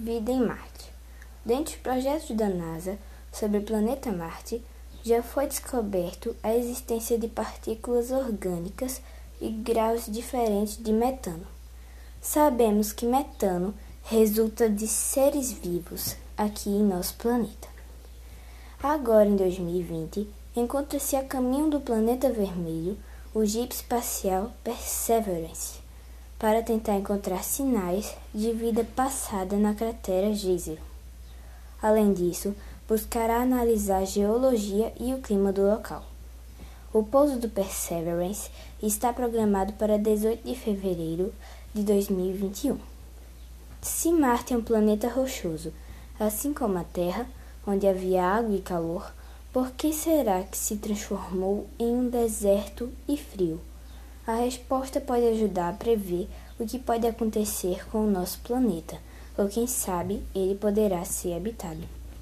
Vida em Marte. Dentre os projetos da NASA sobre o planeta Marte, já foi descoberto a existência de partículas orgânicas e graus diferentes de metano. Sabemos que metano resulta de seres vivos aqui em nosso planeta. Agora, em 2020, encontra-se a caminho do planeta vermelho o Jeep espacial Perseverance para tentar encontrar sinais de vida passada na cratera Geyser. Além disso, buscará analisar a geologia e o clima do local. O pouso do Perseverance está programado para 18 de fevereiro de 2021. Se Marte é um planeta rochoso, assim como a Terra, onde havia água e calor, por que será que se transformou em um deserto e frio? A resposta pode ajudar a prever o que pode acontecer com o nosso planeta, ou quem sabe ele poderá ser habitado.